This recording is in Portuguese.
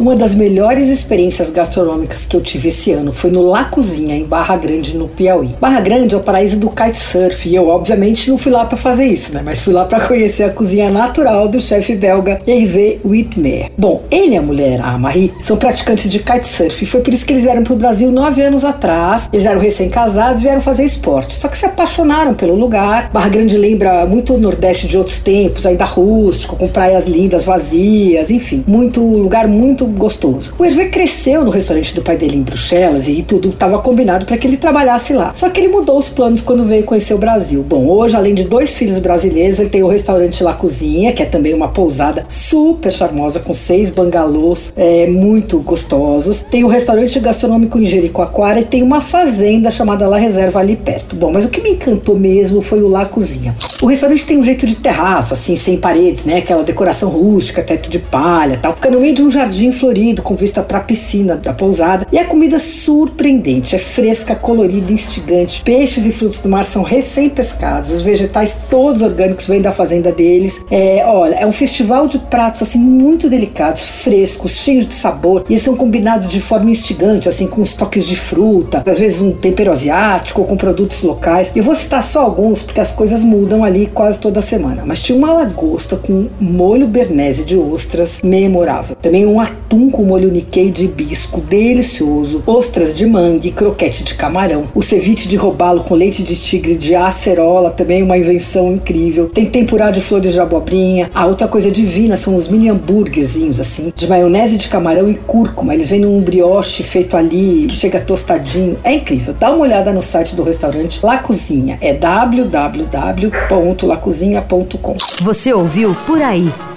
Uma das melhores experiências gastronômicas que eu tive esse ano foi no La Cozinha, em Barra Grande, no Piauí. Barra Grande é o paraíso do kitesurf e eu, obviamente, não fui lá para fazer isso, né? Mas fui lá para conhecer a cozinha natural do chefe belga Hervé Whitmer. Bom, ele e a mulher, a Marie, são praticantes de kitesurf e foi por isso que eles vieram para o Brasil nove anos atrás. Eles eram recém-casados vieram fazer esporte, só que se apaixonaram pelo lugar. Barra Grande lembra muito o Nordeste de outros tempos, ainda rústico, com praias lindas, vazias, enfim, muito lugar muito gostoso. O Hervé cresceu no restaurante do pai dele em Bruxelas e tudo estava combinado para que ele trabalhasse lá. Só que ele mudou os planos quando veio conhecer o Brasil. Bom, hoje, além de dois filhos brasileiros, ele tem o restaurante La Cozinha, que é também uma pousada super charmosa, com seis bangalôs é, muito gostosos. Tem o restaurante gastronômico em Jericoacoara e tem uma fazenda chamada La Reserva ali perto. Bom, mas o que me encantou mesmo foi o La Cozinha. O restaurante tem um jeito de terraço, assim, sem paredes, né? Aquela decoração rústica, teto de palha tal. Fica no meio de um jardim florido, com vista para a piscina da pousada. E a comida surpreendente, é fresca, colorida, instigante. Peixes e frutos do mar são recém-pescados. Os vegetais todos orgânicos vêm da fazenda deles. É, olha, é um festival de pratos assim muito delicados, frescos, cheios de sabor. E eles são combinados de forma instigante, assim, com os toques de fruta, às vezes um tempero asiático ou com produtos locais. Eu vou citar só alguns, porque as coisas mudam ali quase toda semana. Mas tinha uma lagosta com molho bernese de ostras memorável. Também um atum com molho nikkei de hibisco delicioso, ostras de mangue, croquete de camarão, o ceviche de robalo com leite de tigre de acerola, também uma invenção incrível. Tem tempurá de flores de abobrinha. A outra coisa divina são os mini hambúrguerzinhos assim, de maionese de camarão e cúrcuma. Eles vêm num brioche feito ali, que chega tostadinho. É incrível. Dá uma olhada no site do restaurante La Cozinha. É www.lacozinha.com. Você ouviu Por Aí.